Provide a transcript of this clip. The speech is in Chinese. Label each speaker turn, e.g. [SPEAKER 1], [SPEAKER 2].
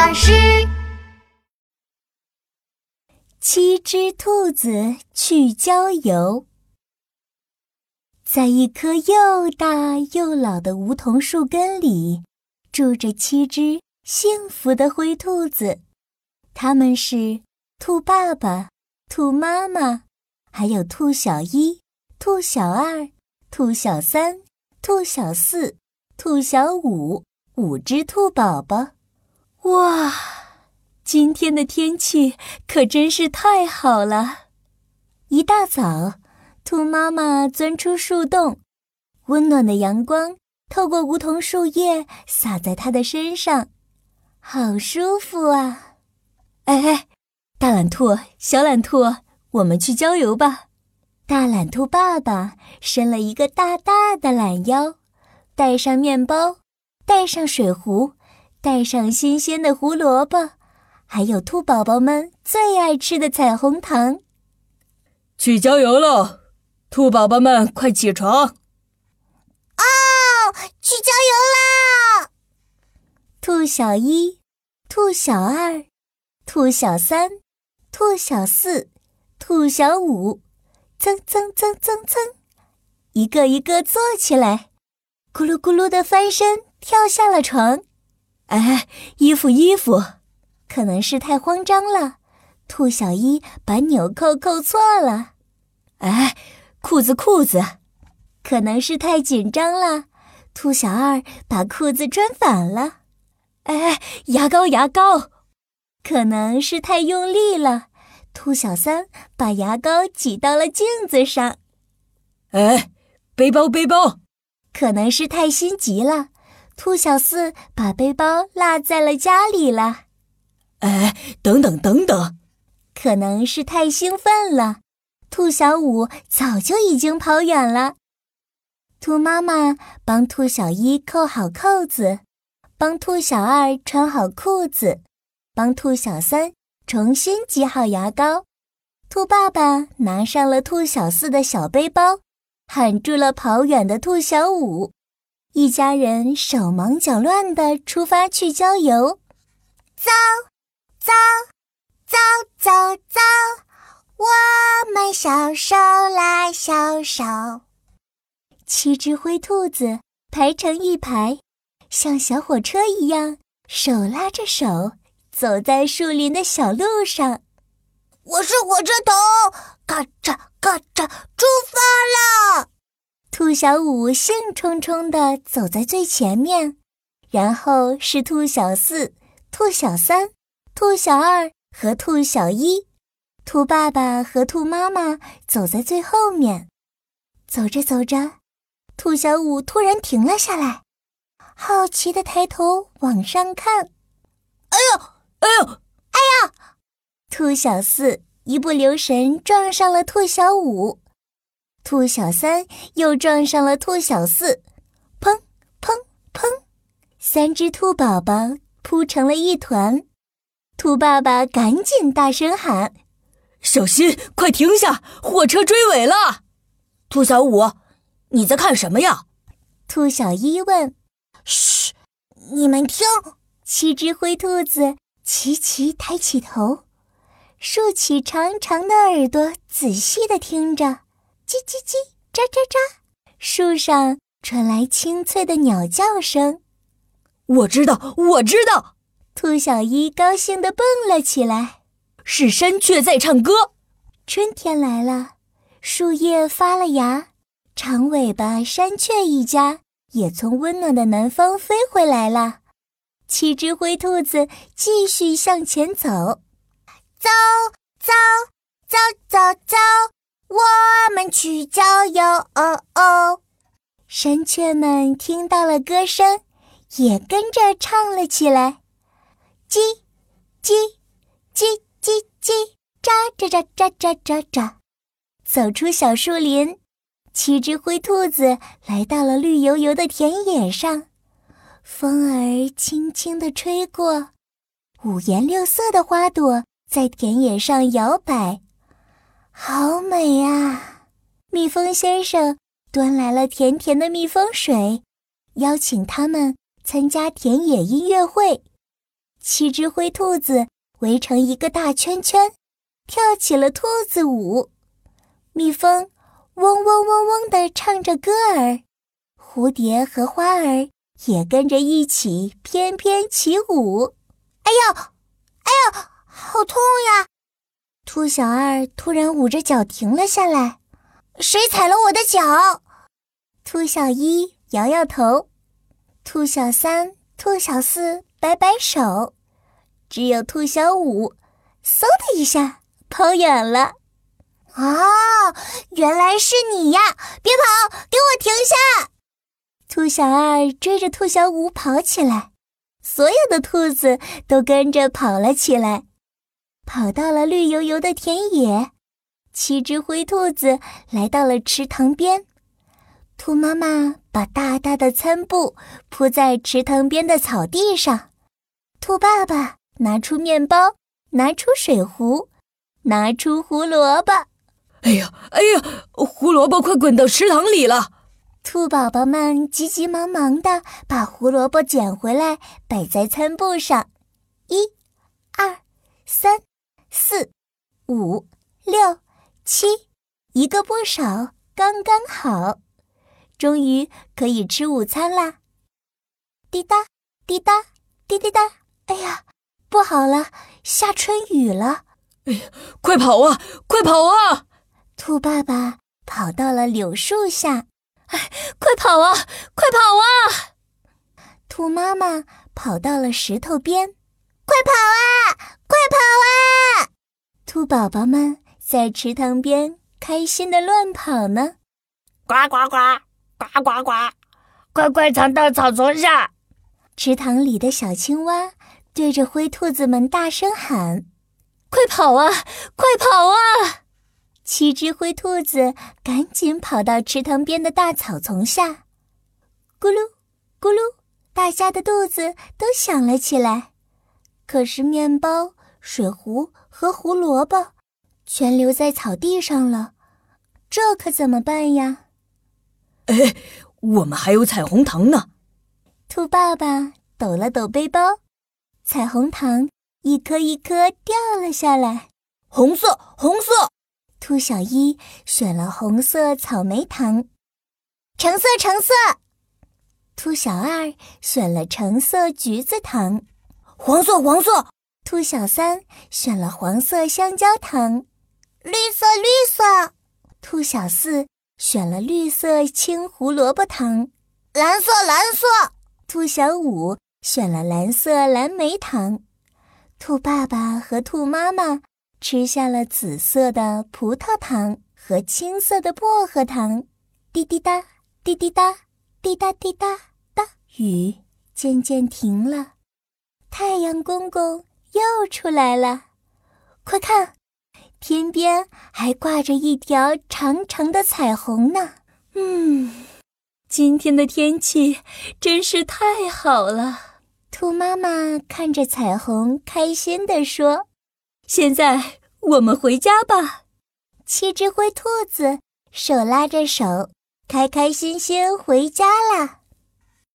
[SPEAKER 1] 巴士。
[SPEAKER 2] 七只兔子去郊游，在一棵又大又老的梧桐树根里，住着七只幸福的灰兔子。他们是兔爸爸、兔妈妈，还有兔小一、兔小二、兔小三、兔小四、兔小五，五只兔宝宝。哇，今天的天气可真是太好了！一大早，兔妈妈钻出树洞，温暖的阳光透过梧桐树叶洒在它的身上，好舒服啊！哎哎，大懒兔、小懒兔，我们去郊游吧！大懒兔爸爸伸了一个大大的懒腰，带上面包，带上水壶，带上新鲜的胡萝卜，还有兔宝宝们最爱吃的彩虹糖。
[SPEAKER 3] 去郊游喽！兔宝宝们快起床！
[SPEAKER 1] 哦，去郊游啦！
[SPEAKER 2] 兔小一，兔小二。兔小三，兔小四，兔小五，蹭蹭蹭蹭蹭，一个一个坐起来，咕噜咕噜的翻身跳下了床。哎，衣服衣服，可能是太慌张了，兔小一把纽扣扣错了。哎，裤子裤子，可能是太紧张了，兔小二把裤子穿反了。哎，牙膏牙膏。可能是太用力了，兔小三把牙膏挤到了镜子上。
[SPEAKER 3] 哎，背包背包，
[SPEAKER 2] 可能是太心急了，兔小四把背包落在了家里了。
[SPEAKER 3] 哎，等等等等，
[SPEAKER 2] 可能是太兴奋了，兔小五早就已经跑远了。兔妈妈帮兔小一扣好扣子，帮兔小二穿好裤子。帮兔小三重新挤好牙膏，兔爸爸拿上了兔小四的小背包，喊住了跑远的兔小五，一家人手忙脚乱地出发去郊游。
[SPEAKER 1] 走，走，走，走，走，我们小手拉小手。
[SPEAKER 2] 七只灰兔子排成一排，像小火车一样，手拉着手。走在树林的小路上，
[SPEAKER 1] 我是火车头，咔嚓咔嚓，出发了。
[SPEAKER 2] 兔小五兴冲冲地走在最前面，然后是兔小四、兔小三、兔小二和兔小一，兔爸爸和兔妈妈走在最后面。走着走着，兔小五突然停了下来，好奇地抬头往上看，
[SPEAKER 1] 哎呦！
[SPEAKER 3] 哎呦，哎
[SPEAKER 1] 呀！
[SPEAKER 2] 兔小四一不留神撞上了兔小五，兔小三又撞上了兔小四，砰砰砰！三只兔宝宝扑成了一团。兔爸爸赶紧大声喊：“
[SPEAKER 3] 小心，快停下！火车追尾了！”
[SPEAKER 4] 兔小五，你在看什么呀？
[SPEAKER 2] 兔小一问。
[SPEAKER 1] 嘘，你们听，
[SPEAKER 2] 七只灰兔子。齐齐抬起头，竖起长长的耳朵，仔细地听着，叽叽叽，喳喳喳，树上传来清脆的鸟叫声。
[SPEAKER 3] 我知道，我知道，
[SPEAKER 2] 兔小一高兴地蹦了起来。
[SPEAKER 3] 是山雀在唱歌。
[SPEAKER 2] 春天来了，树叶发了芽，长尾巴山雀一家也从温暖的南方飞回来了。七只灰兔子继续向前走，
[SPEAKER 1] 走走走走走，我们去郊游。哦哦，
[SPEAKER 2] 山雀们听到了歌声，也跟着唱了起来。叽叽叽叽叽，喳喳喳喳喳喳喳。走出小树林，七只灰兔子来到了绿油油的田野上。风儿轻轻地吹过，五颜六色的花朵在田野上摇摆，好美啊！蜜蜂先生端来了甜甜的蜜蜂水，邀请他们参加田野音乐会。七只灰兔子围成一个大圈圈，跳起了兔子舞。蜜蜂嗡嗡嗡嗡地唱着歌儿，蝴蝶和花儿也跟着一起翩翩起舞。
[SPEAKER 1] 哎呦，哎呦，好痛呀！
[SPEAKER 2] 兔小二突然捂着脚停了下来。
[SPEAKER 1] 谁踩了我的脚？
[SPEAKER 2] 兔小一摇摇头，兔小三、兔小四摆摆手，只有兔小五，嗖的一下跑远了。
[SPEAKER 1] 啊，原来是你呀！别跑，给我停下！
[SPEAKER 2] 兔小二追着兔小五跑起来，所有的兔子都跟着跑了起来，跑到了绿油油的田野。七只灰兔子来到了池塘边，兔妈妈把大大的餐布铺在池塘边的草地上，兔爸爸拿出面包，拿出水壶，拿出胡萝卜。
[SPEAKER 3] 哎呀，哎呀，胡萝卜快滚到池塘里了！
[SPEAKER 2] 兔宝宝们急急忙忙地把胡萝卜捡回来，摆在餐布上。一、二、三、四、五、六。七，一个不少，刚刚好，终于可以吃午餐啦！滴答滴答滴滴答，哎呀，不好了，下春雨了！
[SPEAKER 3] 哎呀，快跑啊，快跑啊！
[SPEAKER 2] 兔爸爸跑到了柳树下，哎，快跑啊，快跑啊！兔妈妈跑到了石头边，
[SPEAKER 1] 快跑啊，快跑啊！
[SPEAKER 2] 兔宝宝们。在池塘边开心的乱跑呢，
[SPEAKER 4] 呱呱呱，呱呱呱，快快藏到草丛下！
[SPEAKER 2] 池塘里的小青蛙对着灰兔子们大声喊：“快跑啊，快跑啊！”七只灰兔子赶紧跑到池塘边的大草丛下，咕噜咕噜，大家的肚子都响了起来。可是面包、水壶和胡萝卜。全留在草地上了，这可怎么办呀？
[SPEAKER 3] 哎，我们还有彩虹糖呢。
[SPEAKER 2] 兔爸爸抖了抖背包，彩虹糖一颗一颗掉了下来。
[SPEAKER 4] 红色，红色。
[SPEAKER 2] 兔小一选了红色草莓糖。
[SPEAKER 1] 橙色，橙色。
[SPEAKER 2] 兔小二选了橙色橘子糖。
[SPEAKER 4] 黄色，黄色。
[SPEAKER 2] 兔小三选了黄色香蕉糖。
[SPEAKER 1] 绿色，绿色。
[SPEAKER 2] 兔小四选了绿色青胡萝卜糖。
[SPEAKER 1] 蓝色，蓝色。
[SPEAKER 2] 兔小五选了蓝色蓝莓糖。兔爸爸和兔妈妈吃下了紫色的葡萄糖和青色的薄荷糖。滴滴答，滴滴答，滴答滴答答。雨渐渐停了，太阳公公又出来了。快看！天边还挂着一条长长的彩虹呢。嗯，今天的天气真是太好了。兔妈妈看着彩虹，开心地说：“现在我们回家吧。”七只灰兔子手拉着手，开开心心回家啦。